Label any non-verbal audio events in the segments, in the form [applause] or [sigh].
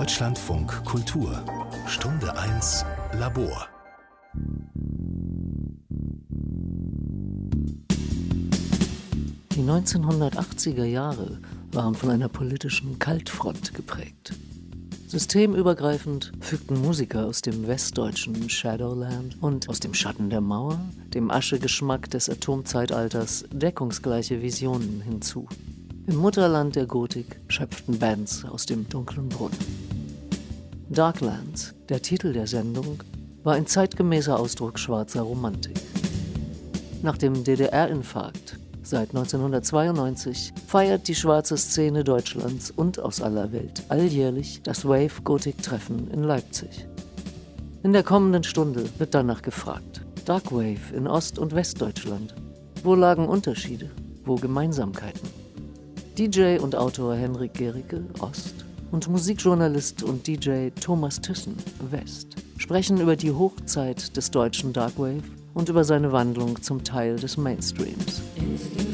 Deutschlandfunk Kultur Stunde 1 Labor Die 1980er Jahre waren von einer politischen Kaltfront geprägt. Systemübergreifend fügten Musiker aus dem westdeutschen Shadowland und aus dem Schatten der Mauer, dem Aschegeschmack des Atomzeitalters, deckungsgleiche Visionen hinzu. Im Mutterland der Gotik schöpften Bands aus dem dunklen Brunnen. Darklands, der Titel der Sendung, war ein zeitgemäßer Ausdruck schwarzer Romantik. Nach dem DDR-Infarkt Seit 1992 feiert die schwarze Szene Deutschlands und aus aller Welt alljährlich das Wave Gothic Treffen in Leipzig. In der kommenden Stunde wird danach gefragt. Dark Wave in Ost- und Westdeutschland. Wo lagen Unterschiede? Wo Gemeinsamkeiten? DJ und Autor Henrik Gericke, Ost, und Musikjournalist und DJ Thomas Thyssen, West, sprechen über die Hochzeit des deutschen Dark Wave und über seine Wandlung zum Teil des Mainstreams. Thomas,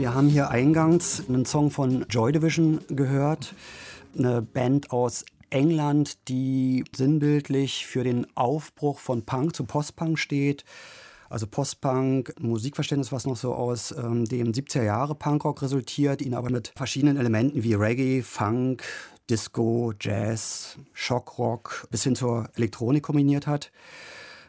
wir haben hier eingangs einen Song von Joy Division gehört, eine Band aus England, die sinnbildlich für den Aufbruch von Punk zu Postpunk steht. Also Postpunk, Musikverständnis, was noch so aus ähm, dem 70er Jahre Punkrock resultiert, ihn aber mit verschiedenen Elementen wie Reggae, Funk, Disco, Jazz, Shockrock bis hin zur Elektronik kombiniert hat.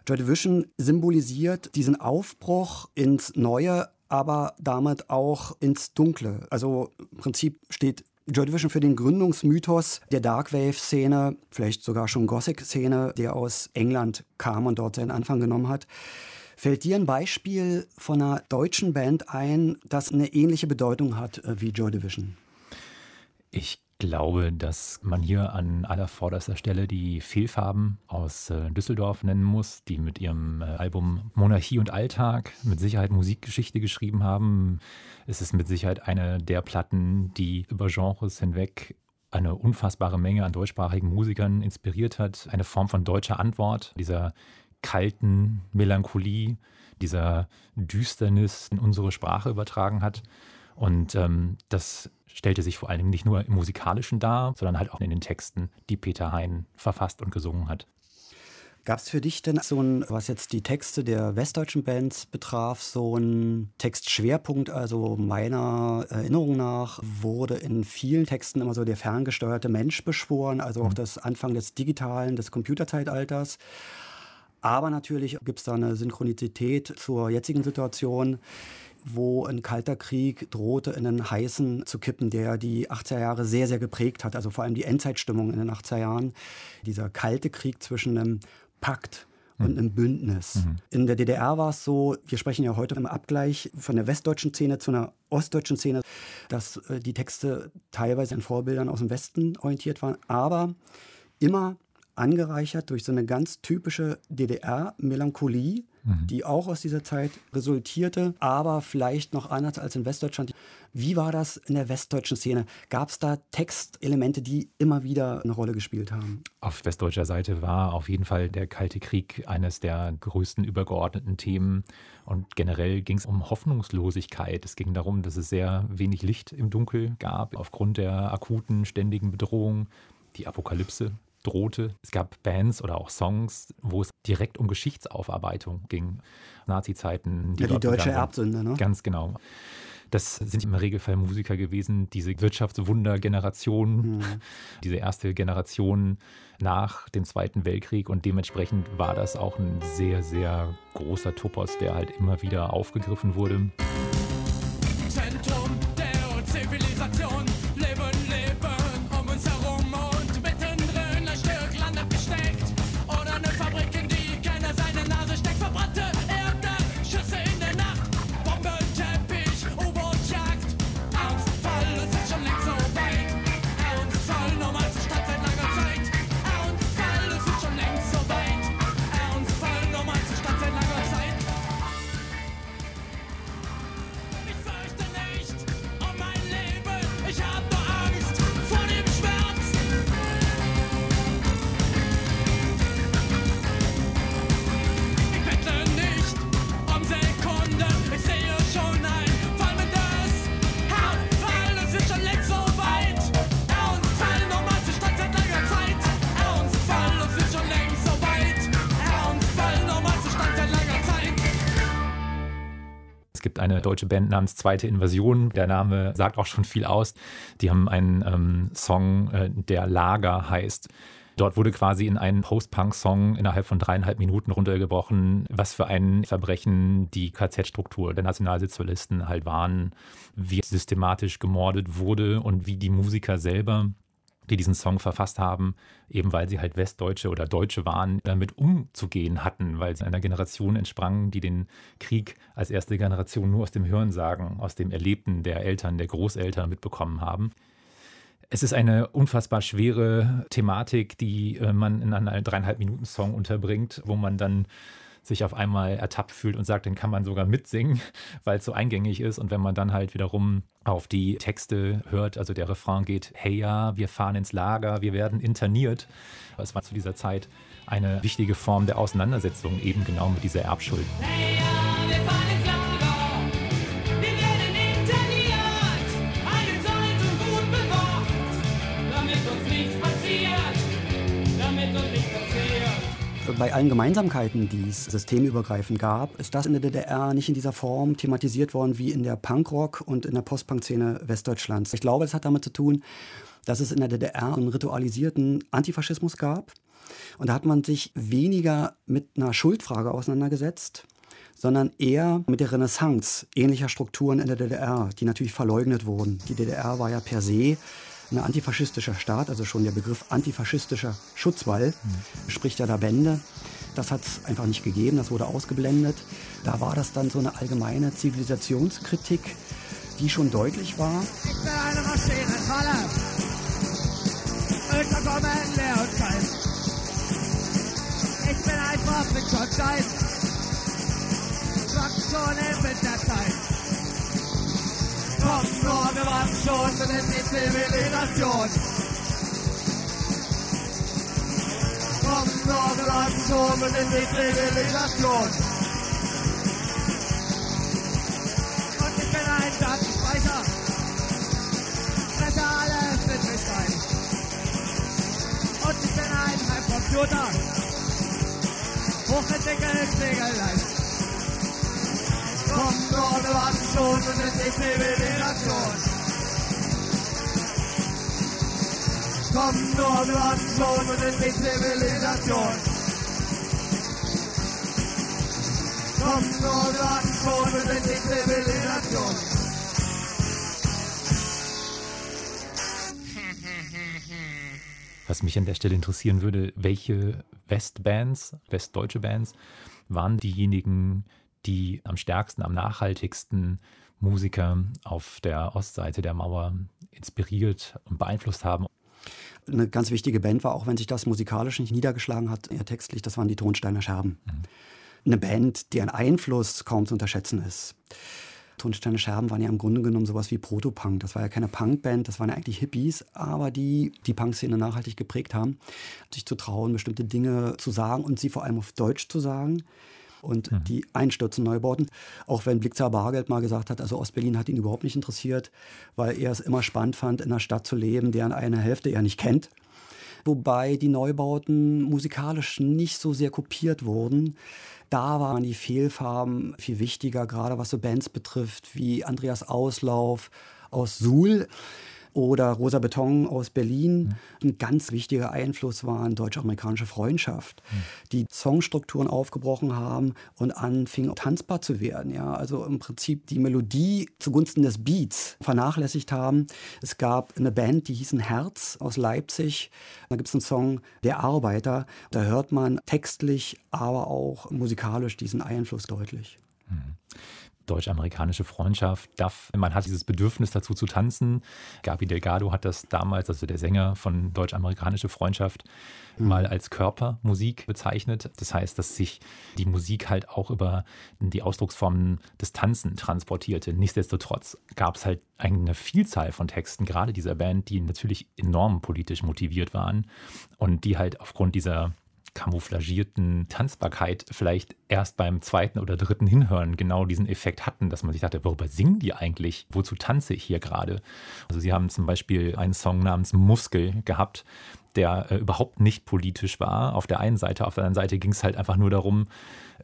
Joy Division symbolisiert diesen Aufbruch ins Neue, aber damit auch ins Dunkle. Also im Prinzip steht Joy Division für den Gründungsmythos der Darkwave-Szene, vielleicht sogar schon Gothic-Szene, der aus England kam und dort seinen Anfang genommen hat. Fällt dir ein Beispiel von einer deutschen Band ein, das eine ähnliche Bedeutung hat äh, wie Joy Division? Ich glaube, dass man hier an allervorderster Stelle die Fehlfarben aus äh, Düsseldorf nennen muss, die mit ihrem äh, Album Monarchie und Alltag mit Sicherheit Musikgeschichte geschrieben haben. Es ist mit Sicherheit eine der Platten, die über Genres hinweg eine unfassbare Menge an deutschsprachigen Musikern inspiriert hat. Eine Form von deutscher Antwort, dieser kalten Melancholie, dieser Düsternis in unsere Sprache übertragen hat. Und ähm, das stellte sich vor allem nicht nur im Musikalischen dar, sondern halt auch in den Texten, die Peter Hein verfasst und gesungen hat. Gab es für dich denn so ein, was jetzt die Texte der westdeutschen Bands betraf, so ein Textschwerpunkt? Also meiner Erinnerung nach wurde in vielen Texten immer so der ferngesteuerte Mensch beschworen, also auch mhm. das Anfang des digitalen, des Computerzeitalters. Aber natürlich gibt es da eine Synchronizität zur jetzigen Situation wo ein kalter Krieg drohte, in einen heißen zu kippen, der die 80er Jahre sehr, sehr geprägt hat. Also vor allem die Endzeitstimmung in den 80er Jahren. Dieser kalte Krieg zwischen einem Pakt und einem Bündnis. Mhm. In der DDR war es so, wir sprechen ja heute im Abgleich von der westdeutschen Szene zu einer ostdeutschen Szene, dass äh, die Texte teilweise an Vorbildern aus dem Westen orientiert waren, aber immer angereichert durch so eine ganz typische DDR-Melancholie, mhm. die auch aus dieser Zeit resultierte, aber vielleicht noch anders als in Westdeutschland. Wie war das in der westdeutschen Szene? Gab es da Textelemente, die immer wieder eine Rolle gespielt haben? Auf westdeutscher Seite war auf jeden Fall der Kalte Krieg eines der größten übergeordneten Themen. Und generell ging es um Hoffnungslosigkeit. Es ging darum, dass es sehr wenig Licht im Dunkel gab, aufgrund der akuten, ständigen Bedrohung. Die Apokalypse drohte. Es gab Bands oder auch Songs, wo es direkt um Geschichtsaufarbeitung ging. Nazi-Zeiten. Die, ja, die deutsche Erbsünde, ne? Ganz genau. Das sind im Regelfall Musiker gewesen, diese Wirtschaftswunder-Generation, mhm. [laughs] diese erste Generation nach dem Zweiten Weltkrieg. Und dementsprechend war das auch ein sehr, sehr großer Topos, der halt immer wieder aufgegriffen wurde. Zentrum Band namens Zweite Invasion. Der Name sagt auch schon viel aus. Die haben einen ähm, Song, äh, der Lager heißt. Dort wurde quasi in einen Post-Punk-Song innerhalb von dreieinhalb Minuten runtergebrochen, was für ein Verbrechen die KZ-Struktur der Nationalsozialisten halt waren, wie systematisch gemordet wurde und wie die Musiker selber die diesen Song verfasst haben, eben weil sie halt Westdeutsche oder Deutsche waren, damit umzugehen hatten, weil sie einer Generation entsprangen, die den Krieg als erste Generation nur aus dem Hörensagen, aus dem Erlebten der Eltern, der Großeltern mitbekommen haben. Es ist eine unfassbar schwere Thematik, die äh, man in einem dreieinhalb Minuten Song unterbringt, wo man dann sich auf einmal ertappt fühlt und sagt, den kann man sogar mitsingen, [laughs] weil es so eingängig ist. Und wenn man dann halt wiederum auf die Texte hört, also der Refrain geht, hey ja, wir fahren ins Lager, wir werden interniert. Es war zu dieser Zeit eine wichtige Form der Auseinandersetzung eben genau mit dieser Erbschuld. Hey ja, wir fahren ins bei allen Gemeinsamkeiten, die es systemübergreifend gab, ist das in der DDR nicht in dieser Form thematisiert worden wie in der Punkrock und in der Postpunk-Szene Westdeutschlands. Ich glaube, das hat damit zu tun, dass es in der DDR einen ritualisierten Antifaschismus gab. Und da hat man sich weniger mit einer Schuldfrage auseinandergesetzt, sondern eher mit der Renaissance ähnlicher Strukturen in der DDR, die natürlich verleugnet wurden. Die DDR war ja per se ein antifaschistischer Staat, also schon der Begriff antifaschistischer Schutzwall, mhm. spricht ja da Bände. Das hat es einfach nicht gegeben, das wurde ausgeblendet. Da war das dann so eine allgemeine Zivilisationskritik, die schon deutlich war. Ich bin eine Maschine, Falle. Unterkommen, leer und kalt. Ich bin einfach mit Schottschein. schon in Winterzeit. Komm nur, wir warten schon, wir sind die Zivilisation. Nur, wir warten schon, wir sind die Zivilisation. Und ich bin ein Datenspeicher. Fresse alles mit Gestein. Und ich bin ein Heimcomputer. Hochentwickelt, Segelleicht. Komm wir warten schon, wir sind die Zivilisation. Komm nur, wir warten schon, wir sind die Zivilisation. Komm nur, wir warten schon, wir sind die Zivilisation. Was mich an der Stelle interessieren würde, welche Westbands, westdeutsche Bands, waren diejenigen, die am stärksten, am nachhaltigsten Musiker auf der Ostseite der Mauer inspiriert und beeinflusst haben. Eine ganz wichtige Band war, auch wenn sich das musikalisch nicht niedergeschlagen hat, eher textlich, das waren die Tonsteiner Scherben. Mhm. Eine Band, deren Einfluss kaum zu unterschätzen ist. Tonsteine Scherben waren ja im Grunde genommen sowas wie Protopunk. Das war ja keine Punkband, das waren ja eigentlich Hippies, aber die die Punkszene nachhaltig geprägt haben, sich zu trauen, bestimmte Dinge zu sagen und sie vor allem auf Deutsch zu sagen und mhm. die einstürzen Neubauten. Auch wenn Blickzer Bargeld mal gesagt hat, also Ostberlin hat ihn überhaupt nicht interessiert, weil er es immer spannend fand, in einer Stadt zu leben, deren eine Hälfte er nicht kennt. wobei die Neubauten musikalisch nicht so sehr kopiert wurden. Da waren die Fehlfarben viel wichtiger, gerade was so Bands betrifft, wie Andreas Auslauf aus Suhl oder Rosa Beton aus Berlin. Ein ganz wichtiger Einfluss war eine deutsch-amerikanische Freundschaft, mhm. die Songstrukturen aufgebrochen haben und anfing tanzbar zu werden. Ja, also im Prinzip die Melodie zugunsten des Beats vernachlässigt haben. Es gab eine Band, die hießen Herz aus Leipzig. Da gibt es einen Song Der Arbeiter. Da hört man textlich, aber auch musikalisch diesen Einfluss deutlich. Deutsch-amerikanische Freundschaft. Duff, man hat dieses Bedürfnis dazu zu tanzen. Gabi Delgado hat das damals, also der Sänger von deutsch-amerikanische Freundschaft, mhm. mal als Körpermusik bezeichnet. Das heißt, dass sich die Musik halt auch über die Ausdrucksformen des Tanzen transportierte. Nichtsdestotrotz gab es halt eine Vielzahl von Texten, gerade dieser Band, die natürlich enorm politisch motiviert waren und die halt aufgrund dieser camouflagierten Tanzbarkeit vielleicht erst beim zweiten oder dritten Hinhören genau diesen Effekt hatten, dass man sich dachte, worüber singen die eigentlich? Wozu tanze ich hier gerade? Also sie haben zum Beispiel einen Song namens Muskel gehabt, der äh, überhaupt nicht politisch war. Auf der einen Seite, auf der anderen Seite ging es halt einfach nur darum,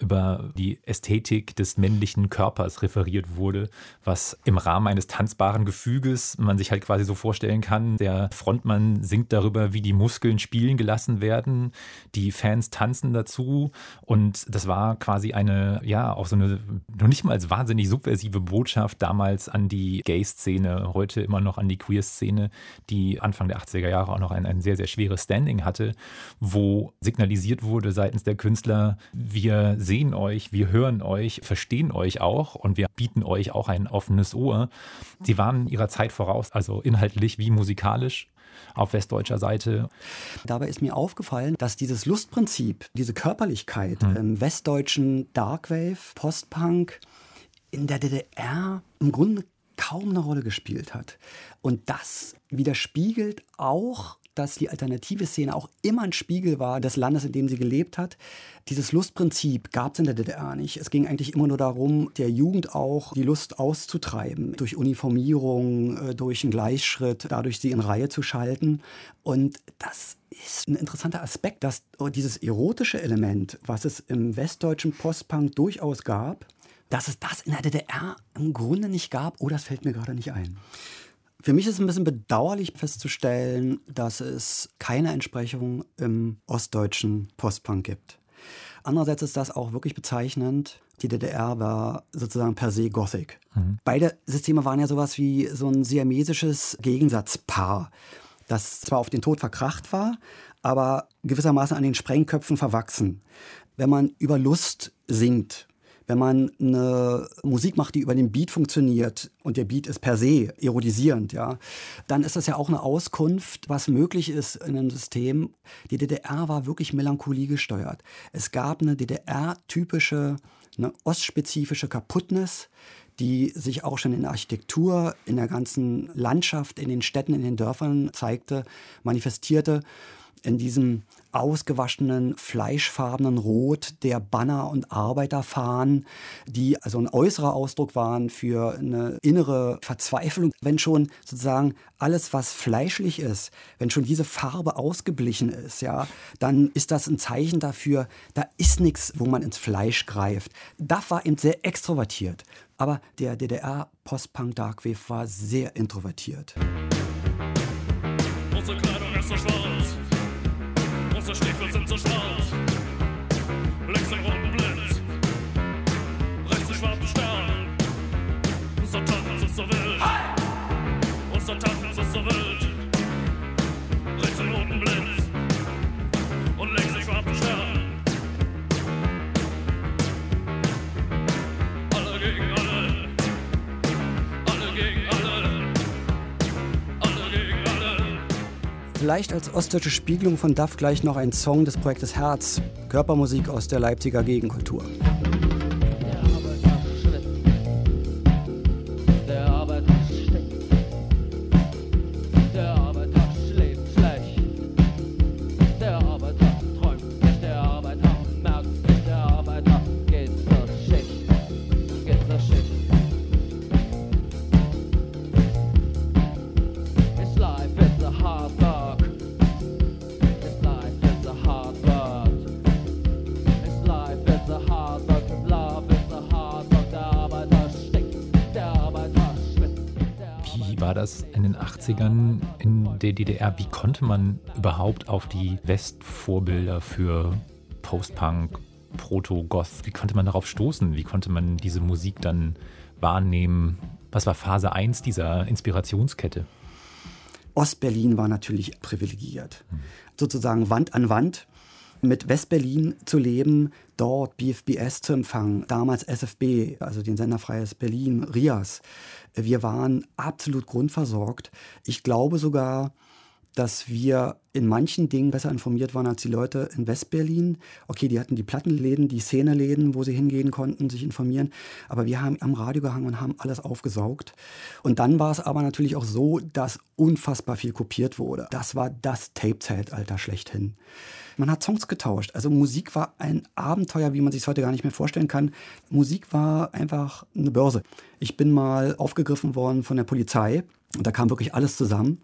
über die Ästhetik des männlichen Körpers referiert wurde, was im Rahmen eines tanzbaren Gefüges man sich halt quasi so vorstellen kann. Der Frontmann singt darüber, wie die Muskeln spielen gelassen werden, die Fans tanzen dazu und das war quasi eine, ja, auch so eine noch nicht mal als wahnsinnig subversive Botschaft damals an die Gay-Szene, heute immer noch an die Queer-Szene, die Anfang der 80er Jahre auch noch ein, ein sehr, sehr schweres Standing hatte, wo signalisiert wurde seitens der Künstler, wir sehen euch, wir hören euch, verstehen euch auch und wir bieten euch auch ein offenes Ohr. Sie waren ihrer Zeit voraus, also inhaltlich wie musikalisch auf westdeutscher Seite. Dabei ist mir aufgefallen, dass dieses Lustprinzip, diese Körperlichkeit hm. im westdeutschen Darkwave, Postpunk in der DDR im Grunde kaum eine Rolle gespielt hat. Und das widerspiegelt auch dass die alternative Szene auch immer ein Spiegel war des Landes, in dem sie gelebt hat. Dieses Lustprinzip gab es in der DDR nicht. Es ging eigentlich immer nur darum, der Jugend auch die Lust auszutreiben, durch Uniformierung, äh, durch einen Gleichschritt, dadurch sie in Reihe zu schalten. Und das ist ein interessanter Aspekt, dass dieses erotische Element, was es im westdeutschen Postpunk durchaus gab, dass es das in der DDR im Grunde nicht gab. Oh, das fällt mir gerade nicht ein. Für mich ist es ein bisschen bedauerlich festzustellen, dass es keine Entsprechung im ostdeutschen Postpunk gibt. Andererseits ist das auch wirklich bezeichnend. Die DDR war sozusagen per se Gothic. Mhm. Beide Systeme waren ja sowas wie so ein siamesisches Gegensatzpaar, das zwar auf den Tod verkracht war, aber gewissermaßen an den Sprengköpfen verwachsen. Wenn man über Lust singt, wenn man eine Musik macht, die über den Beat funktioniert und der Beat ist per se erodisierend, ja, dann ist das ja auch eine Auskunft, was möglich ist in einem System. Die DDR war wirklich Melancholie gesteuert. Es gab eine DDR-typische, eine ostspezifische Kaputtnis, die sich auch schon in der Architektur, in der ganzen Landschaft, in den Städten, in den Dörfern zeigte, manifestierte in diesem ausgewaschenen, fleischfarbenen Rot der Banner- und Arbeiterfahnen, die also ein äußerer Ausdruck waren für eine innere Verzweiflung. Wenn schon sozusagen alles, was fleischlich ist, wenn schon diese Farbe ausgeblichen ist, ja, dann ist das ein Zeichen dafür, da ist nichts, wo man ins Fleisch greift. Das war eben sehr extrovertiert. Aber der DDR-Postpunk Darkwave war sehr introvertiert. Unsere Kleidung ist so schwarz. Unsere Stiefel sind so schwarz. Links den roten Blitz, rechts den schwarzen Stern. Unser Tanz ist so wild. Unser Tanz ist so wild. Rechts den roten Blitz und links den schwarzen Stern. Vielleicht als ostdeutsche Spiegelung von DAF gleich noch ein Song des Projektes Herz, Körpermusik aus der Leipziger Gegenkultur. 80ern in der DDR? Wie konnte man überhaupt auf die Westvorbilder für Post-Punk, Proto-Goth, wie konnte man darauf stoßen? Wie konnte man diese Musik dann wahrnehmen? Was war Phase 1 dieser Inspirationskette? Ostberlin war natürlich privilegiert. Hm. Sozusagen Wand an Wand mit Westberlin zu leben, dort BFBS zu empfangen, damals SFB, also den Sender Freies Berlin, RIAS. Wir waren absolut grundversorgt. Ich glaube sogar, dass wir in manchen Dingen besser informiert waren als die Leute in Westberlin. Okay, die hatten die Plattenläden, die Szeneläden, wo sie hingehen konnten, sich informieren. Aber wir haben am Radio gehangen und haben alles aufgesaugt. Und dann war es aber natürlich auch so, dass unfassbar viel kopiert wurde. Das war das Tape-Zeitalter schlechthin. Man hat Songs getauscht. Also Musik war ein Abenteuer, wie man sich heute gar nicht mehr vorstellen kann. Musik war einfach eine Börse. Ich bin mal aufgegriffen worden von der Polizei und da kam wirklich alles zusammen.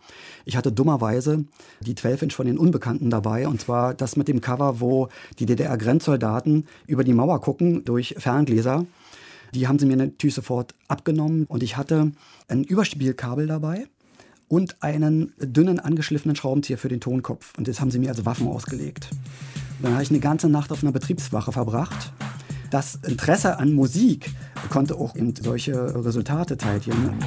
Ich hatte dummerweise die 12-Inch von den Unbekannten dabei. Und zwar das mit dem Cover, wo die DDR-Grenzsoldaten über die Mauer gucken durch Ferngläser. Die haben sie mir natürlich sofort abgenommen. Und ich hatte ein Überspielkabel dabei und einen dünnen, angeschliffenen Schraubenzieher für den Tonkopf. Und das haben sie mir als Waffen ausgelegt. Und dann habe ich eine ganze Nacht auf einer Betriebswache verbracht. Das Interesse an Musik konnte auch in solche Resultate teilnehmen.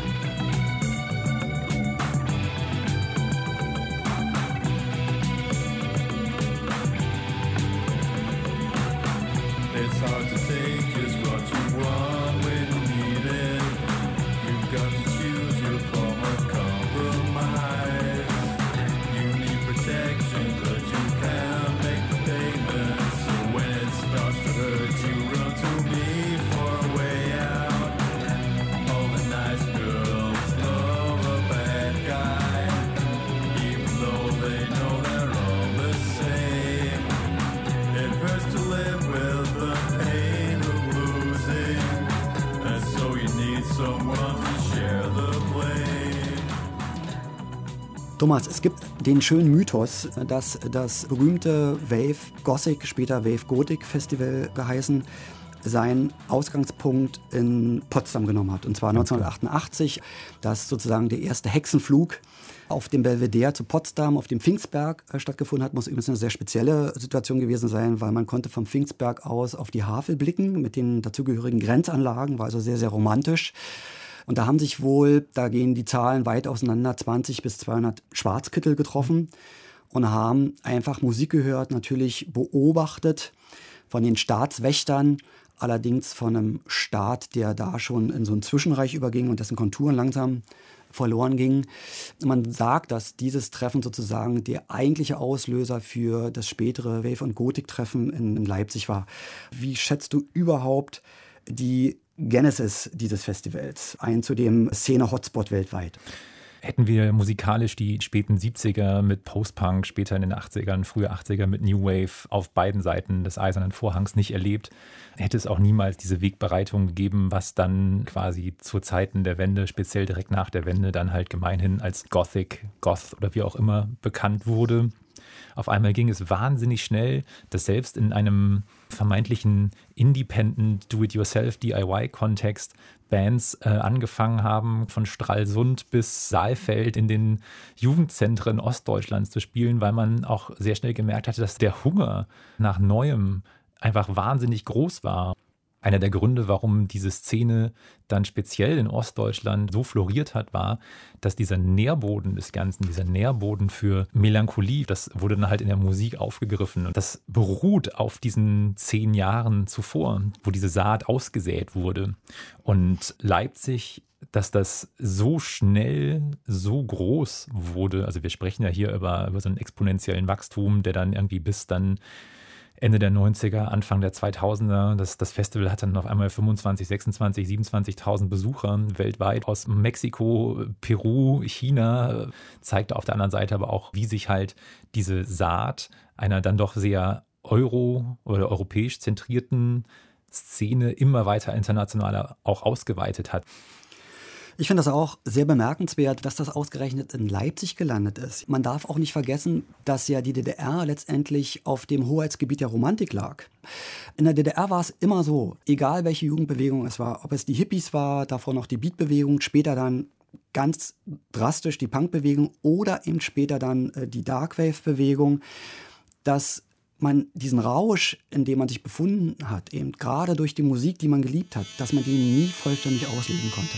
Thomas, es gibt den schönen Mythos, dass das berühmte Wave Gothic, später Wave Gothic Festival geheißen, seinen Ausgangspunkt in Potsdam genommen hat. Und zwar 1988, dass sozusagen der erste Hexenflug auf dem Belvedere zu Potsdam, auf dem Pfingstberg äh, stattgefunden hat, muss übrigens eine sehr spezielle Situation gewesen sein, weil man konnte vom Pfingstberg aus auf die Havel blicken mit den dazugehörigen Grenzanlagen, war also sehr, sehr romantisch. Und da haben sich wohl, da gehen die Zahlen weit auseinander, 20 bis 200 Schwarzkittel getroffen und haben einfach Musik gehört, natürlich beobachtet von den Staatswächtern, allerdings von einem Staat, der da schon in so ein Zwischenreich überging und dessen Konturen langsam verloren gingen. Man sagt, dass dieses Treffen sozusagen der eigentliche Auslöser für das spätere Wave- und Gotik-Treffen in, in Leipzig war. Wie schätzt du überhaupt die Genesis dieses Festivals, ein zu dem Szene-Hotspot weltweit. Hätten wir musikalisch die späten 70er mit Post-Punk, später in den 80ern, frühe 80er mit New Wave auf beiden Seiten des Eisernen Vorhangs nicht erlebt, hätte es auch niemals diese Wegbereitung gegeben, was dann quasi zu Zeiten der Wende, speziell direkt nach der Wende, dann halt gemeinhin als Gothic, Goth oder wie auch immer bekannt wurde. Auf einmal ging es wahnsinnig schnell, dass selbst in einem vermeintlichen Independent Do-it-yourself DIY-Kontext Bands äh, angefangen haben, von Stralsund bis Saalfeld in den Jugendzentren Ostdeutschlands zu spielen, weil man auch sehr schnell gemerkt hatte, dass der Hunger nach Neuem einfach wahnsinnig groß war einer der Gründe, warum diese Szene dann speziell in Ostdeutschland so floriert hat, war, dass dieser Nährboden des Ganzen, dieser Nährboden für Melancholie, das wurde dann halt in der Musik aufgegriffen. Und das beruht auf diesen zehn Jahren zuvor, wo diese Saat ausgesät wurde. Und Leipzig dass das so schnell, so groß wurde. Also wir sprechen ja hier über, über so einen exponentiellen Wachstum, der dann irgendwie bis dann Ende der 90er, Anfang der 2000er. Das, das Festival hat dann auf einmal 25, 26, 27.000 Besucher weltweit aus Mexiko, Peru, China. Zeigt auf der anderen Seite aber auch, wie sich halt diese Saat einer dann doch sehr euro- oder europäisch zentrierten Szene immer weiter internationaler auch ausgeweitet hat. Ich finde das auch sehr bemerkenswert, dass das ausgerechnet in Leipzig gelandet ist. Man darf auch nicht vergessen, dass ja die DDR letztendlich auf dem Hoheitsgebiet der Romantik lag. In der DDR war es immer so, egal welche Jugendbewegung es war, ob es die Hippies war, davor noch die Beatbewegung, später dann ganz drastisch die Punkbewegung oder eben später dann äh, die Darkwave-Bewegung, dass man diesen Rausch, in dem man sich befunden hat, eben gerade durch die Musik, die man geliebt hat, dass man den nie vollständig ausleben konnte.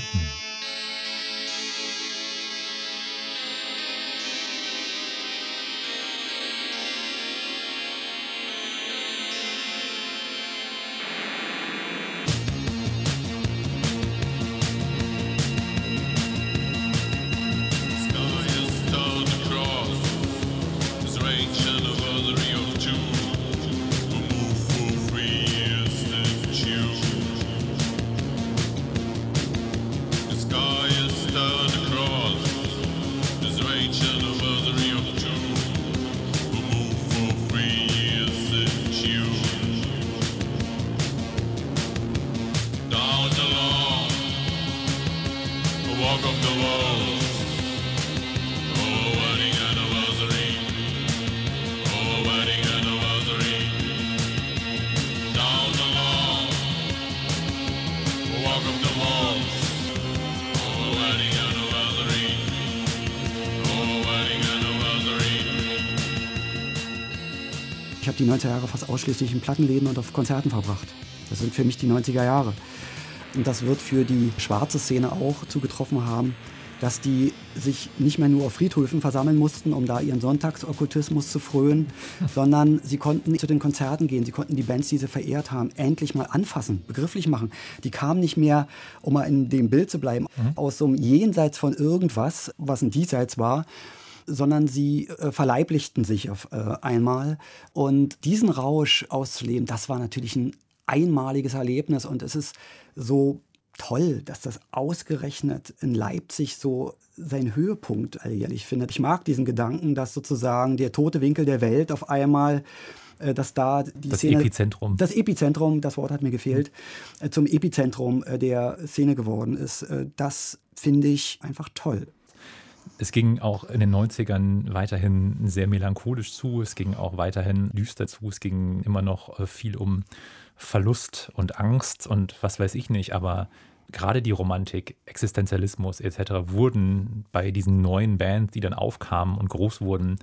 90er Jahre fast ausschließlich in Plattenläden und auf Konzerten verbracht. Das sind für mich die 90er Jahre. Und das wird für die schwarze Szene auch zugetroffen haben, dass die sich nicht mehr nur auf Friedhöfen versammeln mussten, um da ihren Sonntagsokkultismus zu frönen, [laughs] sondern sie konnten zu den Konzerten gehen, sie konnten die Bands, die sie verehrt haben, endlich mal anfassen, begrifflich machen. Die kamen nicht mehr, um mal in dem Bild zu bleiben, mhm. aus so einem Jenseits von irgendwas, was ein Diesseits war, sondern sie äh, verleiblichten sich auf äh, einmal. Und diesen Rausch auszuleben, das war natürlich ein einmaliges Erlebnis und es ist so toll, dass das ausgerechnet in Leipzig so seinen Höhepunkt alljährlich findet. Ich mag diesen Gedanken, dass sozusagen der tote Winkel der Welt auf einmal äh, dass da die das Szene, Epizentrum. Das Epizentrum, das Wort hat mir gefehlt, mhm. zum Epizentrum äh, der Szene geworden ist. Das finde ich einfach toll. Es ging auch in den 90ern weiterhin sehr melancholisch zu, es ging auch weiterhin düster zu, es ging immer noch äh, viel um Verlust und Angst und was weiß ich nicht, aber gerade die Romantik, Existenzialismus etc. wurden bei diesen neuen Bands, die dann aufkamen und groß wurden,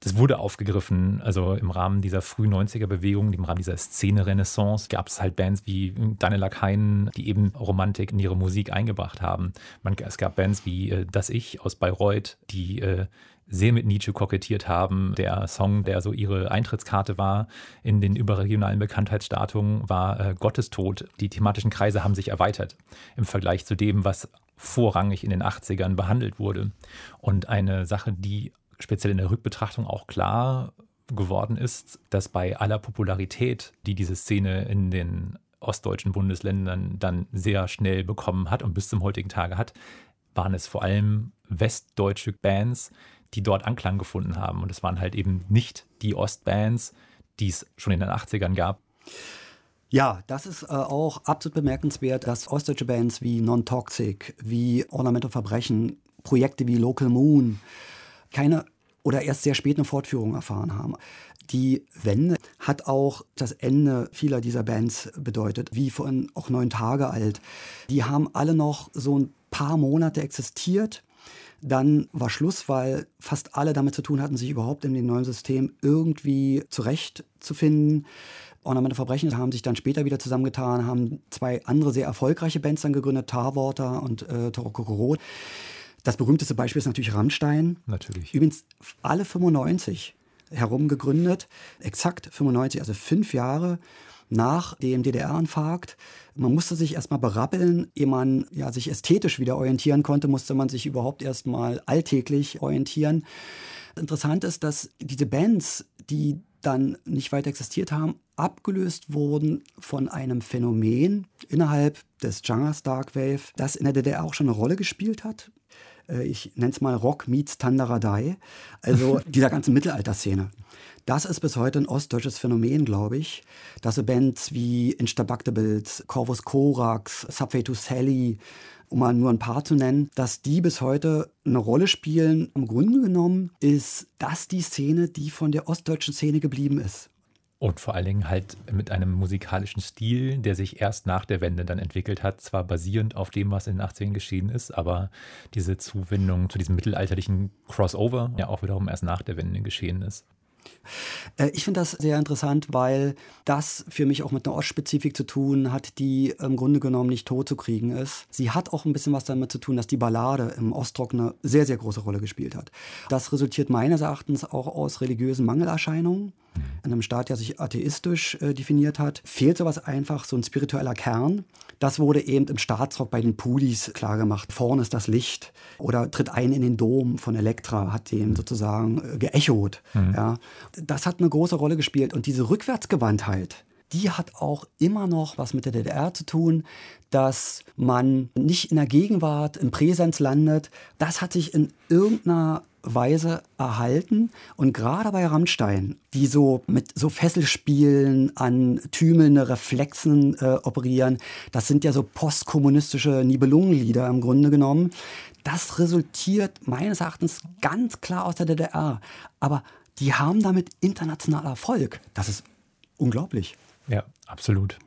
das wurde aufgegriffen. Also im Rahmen dieser frühen 90er-Bewegung, im Rahmen dieser Szene-Renaissance, gab es halt Bands wie Daniel Lakainen, die eben Romantik in ihre Musik eingebracht haben. Man, es gab Bands wie äh, Das Ich aus Bayreuth, die äh, sehr mit Nietzsche kokettiert haben. Der Song, der so ihre Eintrittskarte war in den überregionalen Bekanntheitsstatungen, war äh, Gottestod. Die thematischen Kreise haben sich erweitert im Vergleich zu dem, was vorrangig in den 80ern behandelt wurde. Und eine Sache, die speziell in der Rückbetrachtung auch klar geworden ist, dass bei aller Popularität, die diese Szene in den ostdeutschen Bundesländern dann sehr schnell bekommen hat und bis zum heutigen Tage hat, waren es vor allem westdeutsche Bands, die dort Anklang gefunden haben. Und es waren halt eben nicht die Ostbands, die es schon in den 80ern gab. Ja, das ist äh, auch absolut bemerkenswert, dass ostdeutsche Bands wie Non-Toxic, wie Ornamental Verbrechen, Projekte wie Local Moon, keine oder erst sehr spät eine Fortführung erfahren haben. Die Wende hat auch das Ende vieler dieser Bands bedeutet, wie vorhin auch neun Tage alt. Die haben alle noch so ein paar Monate existiert. Dann war Schluss, weil fast alle damit zu tun hatten, sich überhaupt in dem neuen System irgendwie zurechtzufinden. Ornamente Verbrechen haben sich dann später wieder zusammengetan, haben zwei andere sehr erfolgreiche Bands dann gegründet, Tarwater und äh, Rot. Das berühmteste Beispiel ist natürlich Rammstein. Natürlich. Übrigens alle 95 herum gegründet, exakt 95, also fünf Jahre nach dem DDR-Infarkt. Man musste sich erstmal berappeln, ehe man ja, sich ästhetisch wieder orientieren konnte, musste man sich überhaupt erstmal alltäglich orientieren. Interessant ist, dass diese Bands, die dann nicht weiter existiert haben, abgelöst wurden von einem Phänomen innerhalb des Genres Darkwave, das in der DDR auch schon eine Rolle gespielt hat. Äh, ich nenne es mal Rock meets Tandaradai, also [laughs] dieser ganzen Mittelalterszene. Das ist bis heute ein ostdeutsches Phänomen, glaube ich, dass so Bands wie Instabactables, Corvus Corax, Subway to Sally, um mal nur ein paar zu nennen, dass die bis heute eine Rolle spielen. Im Grunde genommen ist das die Szene, die von der ostdeutschen Szene geblieben ist. Und vor allen Dingen halt mit einem musikalischen Stil, der sich erst nach der Wende dann entwickelt hat, zwar basierend auf dem, was in den 80ern geschehen ist, aber diese Zuwendung zu diesem mittelalterlichen Crossover ja auch wiederum erst nach der Wende geschehen ist. Äh, ich finde das sehr interessant, weil das für mich auch mit einer Ostspezifik zu tun hat, die im Grunde genommen nicht tot zu kriegen ist. Sie hat auch ein bisschen was damit zu tun, dass die Ballade im Ostrock eine sehr, sehr große Rolle gespielt hat. Das resultiert meines Erachtens auch aus religiösen Mangelerscheinungen. In einem Staat, der sich atheistisch äh, definiert hat, fehlt sowas einfach, so ein spiritueller Kern. Das wurde eben im Staatsrock bei den Pudis klargemacht. Vorne ist das Licht oder tritt ein in den Dom von Elektra, hat dem sozusagen äh, geechot. Mhm. Ja. Das hat eine große Rolle gespielt. Und diese Rückwärtsgewandtheit, die hat auch immer noch was mit der DDR zu tun, dass man nicht in der Gegenwart, im Präsens landet. Das hat sich in irgendeiner Weise erhalten. Und gerade bei Rammstein, die so mit so Fesselspielen an tümelnde Reflexen äh, operieren, das sind ja so postkommunistische Nibelungenlieder im Grunde genommen. Das resultiert meines Erachtens ganz klar aus der DDR. Aber die haben damit international Erfolg. Das ist unglaublich. Ja, absolut.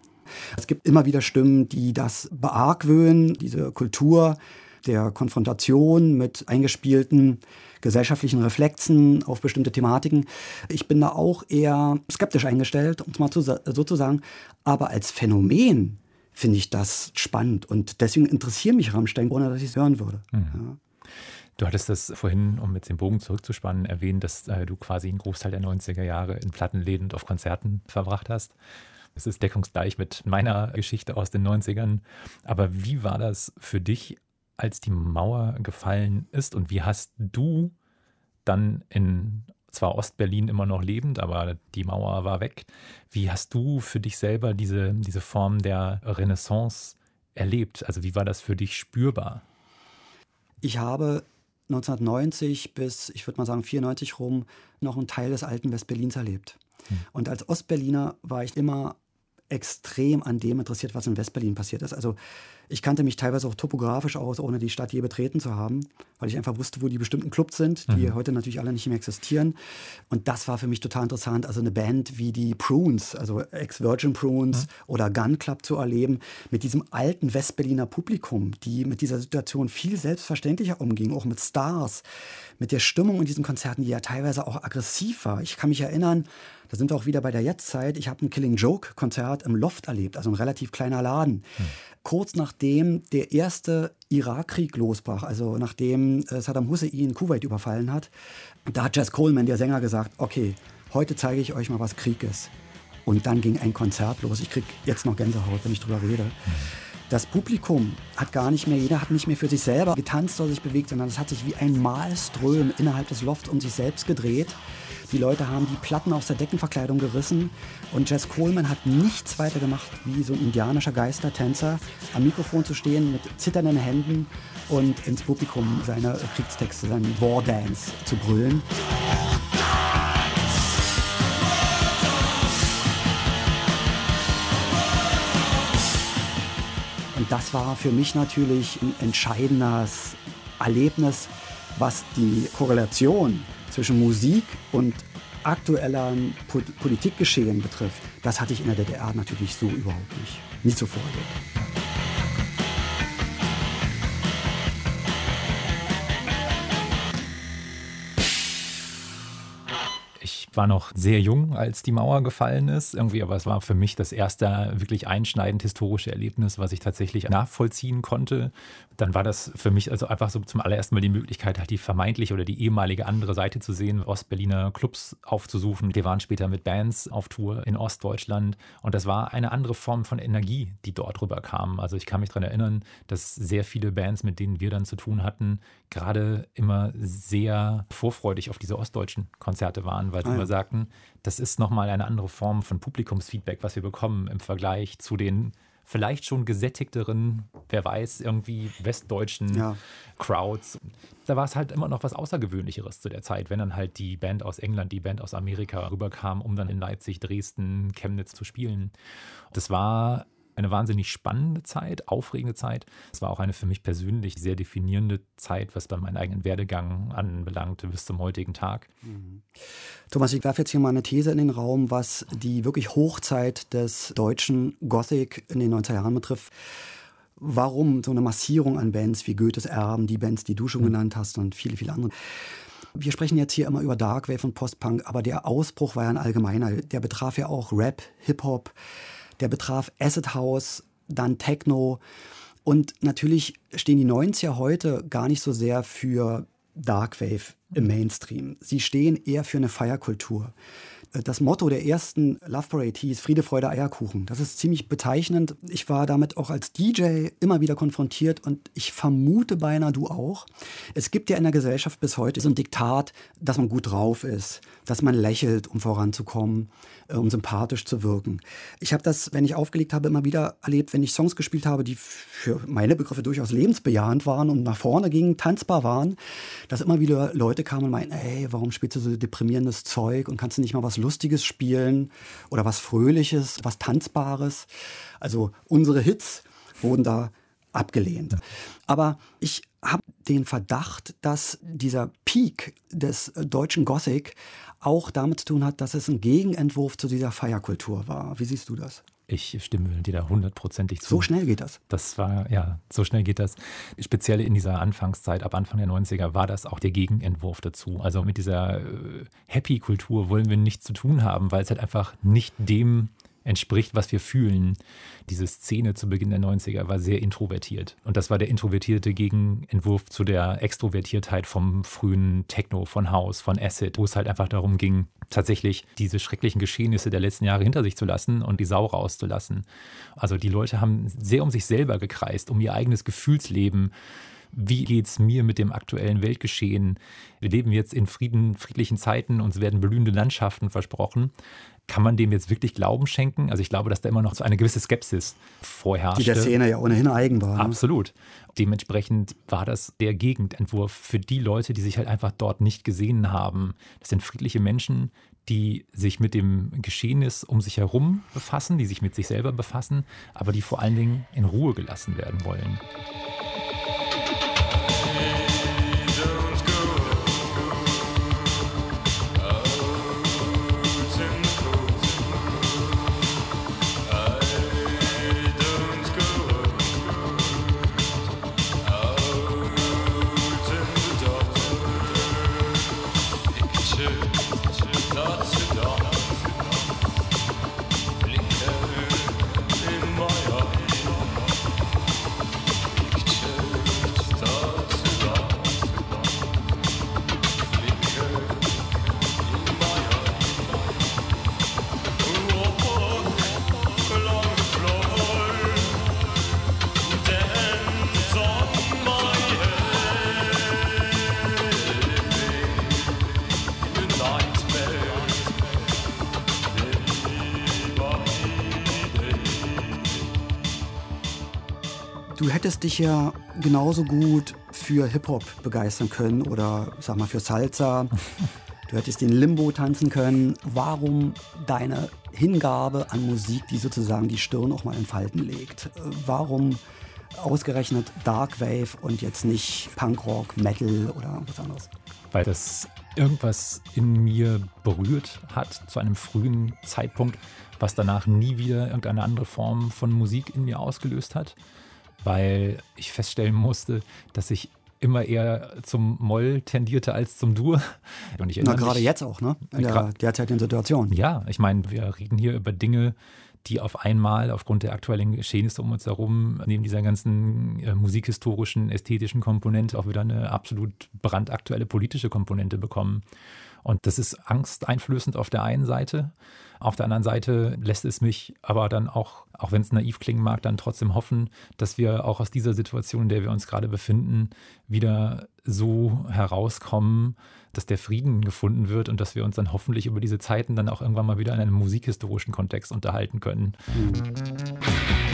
Es gibt immer wieder Stimmen, die das beargwöhnen, diese Kultur der Konfrontation mit eingespielten gesellschaftlichen Reflexen auf bestimmte Thematiken. Ich bin da auch eher skeptisch eingestellt, um es mal so zu sagen. Aber als Phänomen finde ich das spannend und deswegen interessiert mich Rammstein, ohne dass ich es hören würde. Mhm. Ja. Du hattest das vorhin, um mit dem Bogen zurückzuspannen, erwähnt, dass äh, du quasi einen Großteil der 90er Jahre in Plattenläden und auf Konzerten verbracht hast. Es ist deckungsgleich mit meiner Geschichte aus den 90ern. Aber wie war das für dich, als die Mauer gefallen ist und wie hast du dann in zwar Ostberlin immer noch lebend, aber die Mauer war weg. Wie hast du für dich selber diese, diese Form der Renaissance erlebt? Also wie war das für dich spürbar? Ich habe 1990 bis, ich würde mal sagen, 94 rum noch einen Teil des alten Westberlins erlebt. Hm. Und als Ostberliner war ich immer extrem an dem interessiert, was in Westberlin passiert ist. Also ich kannte mich teilweise auch topografisch aus, ohne die Stadt je betreten zu haben, weil ich einfach wusste, wo die bestimmten Clubs sind, die mhm. heute natürlich alle nicht mehr existieren. Und das war für mich total interessant, also eine Band wie die Prunes, also Ex-Virgin Prunes mhm. oder Gun Club zu erleben, mit diesem alten Westberliner Publikum, die mit dieser Situation viel selbstverständlicher umging, auch mit Stars, mit der Stimmung in diesen Konzerten, die ja teilweise auch aggressiv war. Ich kann mich erinnern, da sind wir auch wieder bei der Jetztzeit. Ich habe ein Killing Joke Konzert im Loft erlebt, also ein relativ kleiner Laden. Hm. Kurz nachdem der erste Irakkrieg losbrach, also nachdem äh, Saddam Hussein Kuwait überfallen hat, da hat Jess Coleman, der Sänger, gesagt, okay, heute zeige ich euch mal, was Krieg ist. Und dann ging ein Konzert los. Ich kriege jetzt noch Gänsehaut, wenn ich drüber rede. Das Publikum hat gar nicht mehr, jeder hat nicht mehr für sich selber getanzt oder sich bewegt, sondern es hat sich wie ein Malström innerhalb des Lofts um sich selbst gedreht. Die Leute haben die Platten aus der Deckenverkleidung gerissen und Jess Coleman hat nichts weiter gemacht, wie so ein indianischer Geistertänzer am Mikrofon zu stehen mit zitternden Händen und ins Publikum seine Kriegstexte, seinen War Dance zu brüllen. Und das war für mich natürlich ein entscheidendes Erlebnis, was die Korrelation zwischen Musik und aktuellem Politikgeschehen betrifft, das hatte ich in der DDR natürlich so überhaupt nicht. Nicht so vorgelegt. war noch sehr jung, als die Mauer gefallen ist, irgendwie, aber es war für mich das erste wirklich einschneidend historische Erlebnis, was ich tatsächlich nachvollziehen konnte. Dann war das für mich also einfach so zum allerersten Mal die Möglichkeit, halt die vermeintliche oder die ehemalige andere Seite zu sehen, Ostberliner Clubs aufzusuchen. Wir waren später mit Bands auf Tour in Ostdeutschland und das war eine andere Form von Energie, die dort rüberkam. Also ich kann mich daran erinnern, dass sehr viele Bands, mit denen wir dann zu tun hatten, gerade immer sehr vorfreudig auf diese ostdeutschen Konzerte waren, weil sie ah, immer sagten, das ist nochmal eine andere Form von Publikumsfeedback, was wir bekommen im Vergleich zu den vielleicht schon gesättigteren, wer weiß, irgendwie westdeutschen ja. Crowds. Da war es halt immer noch was Außergewöhnlicheres zu der Zeit, wenn dann halt die Band aus England, die Band aus Amerika rüberkam, um dann in Leipzig, Dresden, Chemnitz zu spielen. Das war eine wahnsinnig spannende Zeit, aufregende Zeit. Es war auch eine für mich persönlich sehr definierende Zeit, was dann meinen eigenen Werdegang anbelangte bis zum heutigen Tag. Mhm. Thomas, ich werfe jetzt hier mal eine These in den Raum, was die wirklich Hochzeit des deutschen Gothic in den 90er Jahren betrifft warum so eine Massierung an Bands wie Goethes Erben, die Bands, die du schon mhm. genannt hast und viele, viele andere. Wir sprechen jetzt hier immer über Darkwave und Postpunk, aber der Ausbruch war ja ein allgemeiner. Der betraf ja auch Rap, Hip-Hop, der betraf Acid House, dann Techno. Und natürlich stehen die 90er heute gar nicht so sehr für Darkwave im Mainstream. Sie stehen eher für eine Feierkultur. Das Motto der ersten Love Parade hieß Friede, Freude, Eierkuchen. Das ist ziemlich bezeichnend. Ich war damit auch als DJ immer wieder konfrontiert und ich vermute beinahe du auch. Es gibt ja in der Gesellschaft bis heute so ein Diktat, dass man gut drauf ist, dass man lächelt, um voranzukommen, äh, um sympathisch zu wirken. Ich habe das, wenn ich aufgelegt habe, immer wieder erlebt, wenn ich Songs gespielt habe, die für meine Begriffe durchaus lebensbejahend waren und nach vorne gingen, tanzbar waren, dass immer wieder Leute kamen und meinten, ey, warum spielst du so deprimierendes Zeug und kannst du nicht mal was Lustiges spielen oder was Fröhliches, was Tanzbares. Also unsere Hits wurden da abgelehnt. Aber ich habe den Verdacht, dass dieser Peak des deutschen Gothic auch damit zu tun hat, dass es ein Gegenentwurf zu dieser Feierkultur war. Wie siehst du das? Ich stimme dir da hundertprozentig zu. So schnell geht das. Das war, ja, so schnell geht das. Speziell in dieser Anfangszeit, ab Anfang der 90er, war das auch der Gegenentwurf dazu. Also mit dieser äh, Happy-Kultur wollen wir nichts zu tun haben, weil es halt einfach nicht dem entspricht, was wir fühlen. Diese Szene zu Beginn der 90er war sehr introvertiert. Und das war der introvertierte Gegenentwurf zu der Extrovertiertheit vom frühen Techno, von House, von Acid, wo es halt einfach darum ging, tatsächlich diese schrecklichen Geschehnisse der letzten Jahre hinter sich zu lassen und die Sau rauszulassen. Also die Leute haben sehr um sich selber gekreist, um ihr eigenes Gefühlsleben wie geht es mir mit dem aktuellen Weltgeschehen? Wir leben jetzt in Frieden, friedlichen Zeiten, uns werden blühende Landschaften versprochen. Kann man dem jetzt wirklich Glauben schenken? Also ich glaube, dass da immer noch so eine gewisse Skepsis vorherrscht. Die der Szene ja ohnehin eigen war. Ne? Absolut. Dementsprechend war das der Gegenentwurf für die Leute, die sich halt einfach dort nicht gesehen haben. Das sind friedliche Menschen, die sich mit dem Geschehnis um sich herum befassen, die sich mit sich selber befassen, aber die vor allen Dingen in Ruhe gelassen werden wollen. Hättest dich ja genauso gut für Hip-Hop begeistern können oder sag mal für Salsa. [laughs] Du hättest den Limbo tanzen können. Warum deine Hingabe an Musik, die sozusagen die Stirn auch mal in Falten legt? Warum ausgerechnet Dark Wave und jetzt nicht Punkrock, Metal oder was anderes? Weil das irgendwas in mir berührt hat zu einem frühen Zeitpunkt, was danach nie wieder irgendeine andere Form von Musik in mir ausgelöst hat weil ich feststellen musste, dass ich immer eher zum Moll tendierte als zum Dur. Und ich Na, gerade jetzt auch, ne? In der derzeitigen Situation. Ja, ich meine, wir reden hier über Dinge, die auf einmal aufgrund der aktuellen Geschehnisse um uns herum, neben dieser ganzen äh, musikhistorischen, ästhetischen Komponente auch wieder eine absolut brandaktuelle politische Komponente bekommen. Und das ist angsteinflößend auf der einen Seite. Auf der anderen Seite lässt es mich aber dann auch, auch wenn es naiv klingen mag, dann trotzdem hoffen, dass wir auch aus dieser Situation, in der wir uns gerade befinden, wieder so herauskommen, dass der Frieden gefunden wird und dass wir uns dann hoffentlich über diese Zeiten dann auch irgendwann mal wieder in einem musikhistorischen Kontext unterhalten können. Mhm.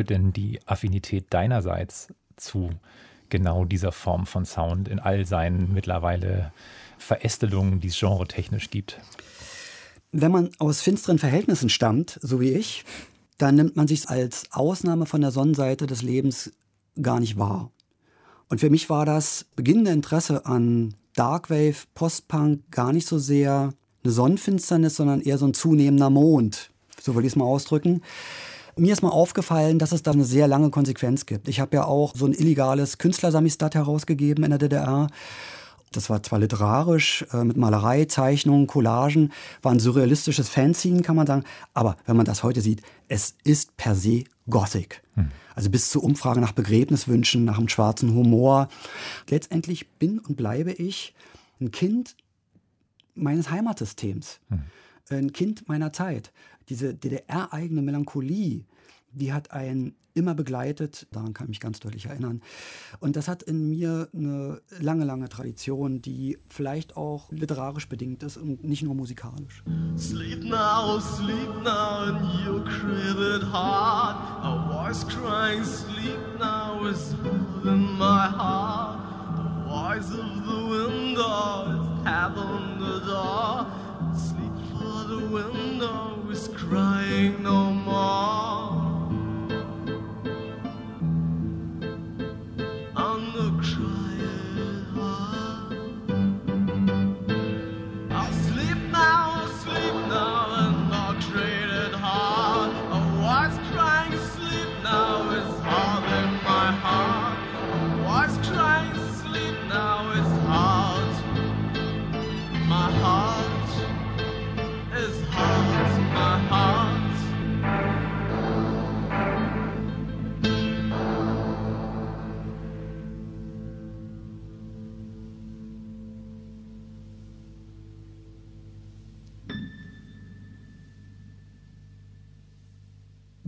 Rührt denn die Affinität deinerseits zu genau dieser Form von Sound in all seinen mittlerweile Verästelungen, die es genretechnisch gibt? Wenn man aus finsteren Verhältnissen stammt, so wie ich, dann nimmt man sich als Ausnahme von der Sonnenseite des Lebens gar nicht wahr. Und für mich war das beginnende Interesse an Darkwave, Postpunk gar nicht so sehr eine Sonnenfinsternis, sondern eher so ein zunehmender Mond. So will ich es mal ausdrücken. Mir ist mal aufgefallen, dass es da eine sehr lange Konsequenz gibt. Ich habe ja auch so ein illegales Künstlersamistat herausgegeben in der DDR. Das war zwar literarisch, äh, mit Malerei, Zeichnungen, Collagen, war ein surrealistisches Fanzine, kann man sagen. Aber wenn man das heute sieht, es ist per se Gothic. Hm. Also bis zur Umfrage nach Begräbniswünschen, nach dem schwarzen Humor. Letztendlich bin und bleibe ich ein Kind meines Heimatsystems. Hm. Ein Kind meiner Zeit. Diese DDR-eigene Melancholie, die hat einen immer begleitet, daran kann ich mich ganz deutlich erinnern. Und das hat in mir eine lange, lange Tradition, die vielleicht auch literarisch bedingt ist und nicht nur musikalisch. Sleep now, sleep now in your crowded heart. A voice crying, sleep now is in my heart. The voice of the window is heaven the door. Sleep for the window is crying no more.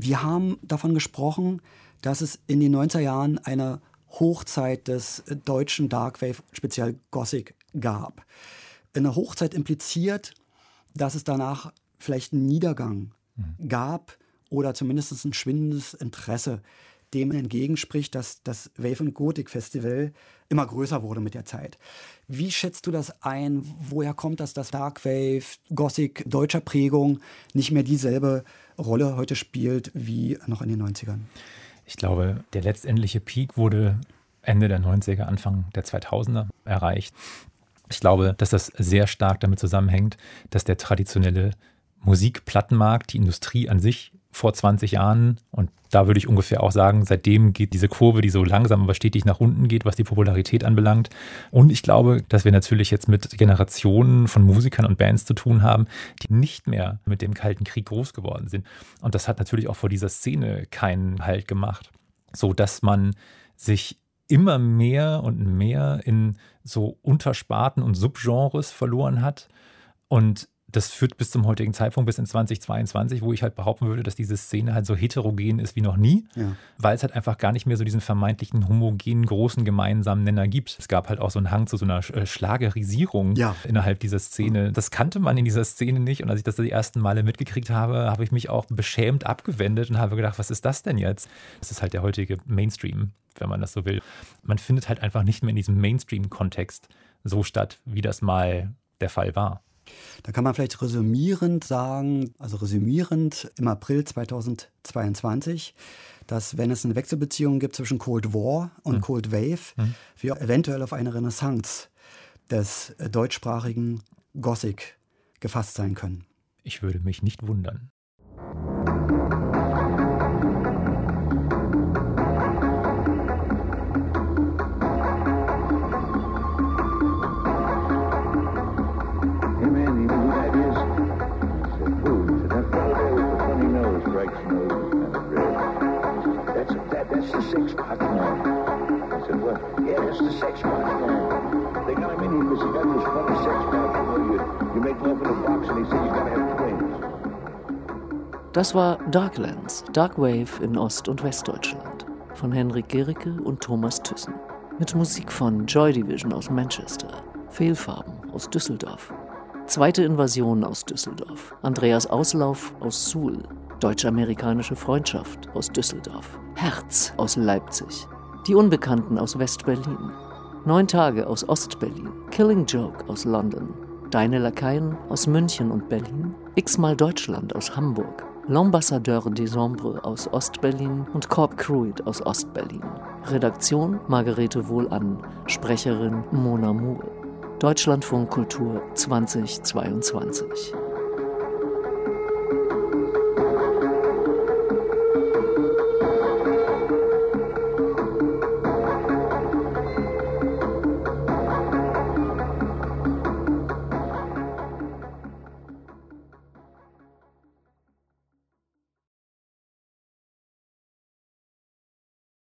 Wir haben davon gesprochen, dass es in den 90er Jahren eine Hochzeit des deutschen Darkwave, speziell Gothic, gab. Eine Hochzeit impliziert, dass es danach vielleicht einen Niedergang mhm. gab oder zumindest ein schwindendes Interesse dem entgegenspricht, dass das Wave und Gothic Festival immer größer wurde mit der Zeit. Wie schätzt du das ein? Woher kommt das, dass Dark Wave, Gothic deutscher Prägung nicht mehr dieselbe Rolle heute spielt wie noch in den 90ern? Ich glaube, der letztendliche Peak wurde Ende der 90er, Anfang der 2000er erreicht. Ich glaube, dass das sehr stark damit zusammenhängt, dass der traditionelle Musikplattenmarkt, die Industrie an sich vor 20 Jahren und da würde ich ungefähr auch sagen, seitdem geht diese Kurve, die so langsam aber stetig nach unten geht, was die Popularität anbelangt. Und ich glaube, dass wir natürlich jetzt mit Generationen von Musikern und Bands zu tun haben, die nicht mehr mit dem Kalten Krieg groß geworden sind. Und das hat natürlich auch vor dieser Szene keinen Halt gemacht, so dass man sich immer mehr und mehr in so Untersparten und Subgenres verloren hat und das führt bis zum heutigen Zeitpunkt, bis in 2022, wo ich halt behaupten würde, dass diese Szene halt so heterogen ist wie noch nie, ja. weil es halt einfach gar nicht mehr so diesen vermeintlichen homogenen, großen gemeinsamen Nenner gibt. Es gab halt auch so einen Hang zu so einer äh, Schlagerisierung ja. innerhalb dieser Szene. Das kannte man in dieser Szene nicht und als ich das die ersten Male mitgekriegt habe, habe ich mich auch beschämt abgewendet und habe gedacht, was ist das denn jetzt? Das ist halt der heutige Mainstream, wenn man das so will. Man findet halt einfach nicht mehr in diesem Mainstream-Kontext so statt, wie das mal der Fall war. Da kann man vielleicht resümierend sagen, also resümierend im April 2022, dass wenn es eine Wechselbeziehung gibt zwischen Cold War und mhm. Cold Wave, mhm. wir eventuell auf eine Renaissance des deutschsprachigen Gothic gefasst sein können. Ich würde mich nicht wundern. Six spot I said, what? Yeah, that's the six spot They got him in here because he got this funny six spot. You, you make love in a box and he said, you gotta have twins. Das war Darklands, Dark Wave in Ost- und Westdeutschland von Henrik Gericke und Thomas Thyssen. Mit Musik von Joy Division aus Manchester, Fehlfarben aus Düsseldorf, Zweite Invasion aus Düsseldorf, Andreas Auslauf aus Suhl, Deutsch-amerikanische Freundschaft aus Düsseldorf. Herz aus Leipzig. Die Unbekannten aus West-Berlin. Neun Tage aus Ost-Berlin. Killing Joke aus London. Deine Lakaien aus München und Berlin. X-mal Deutschland aus Hamburg. L'Ambassadeur des Ombres aus Ost-Berlin und Corp Cruit aus Ost-Berlin. Redaktion Margarete Wohlan. Sprecherin Mona Moore. Deutschlandfunk Kultur 2022.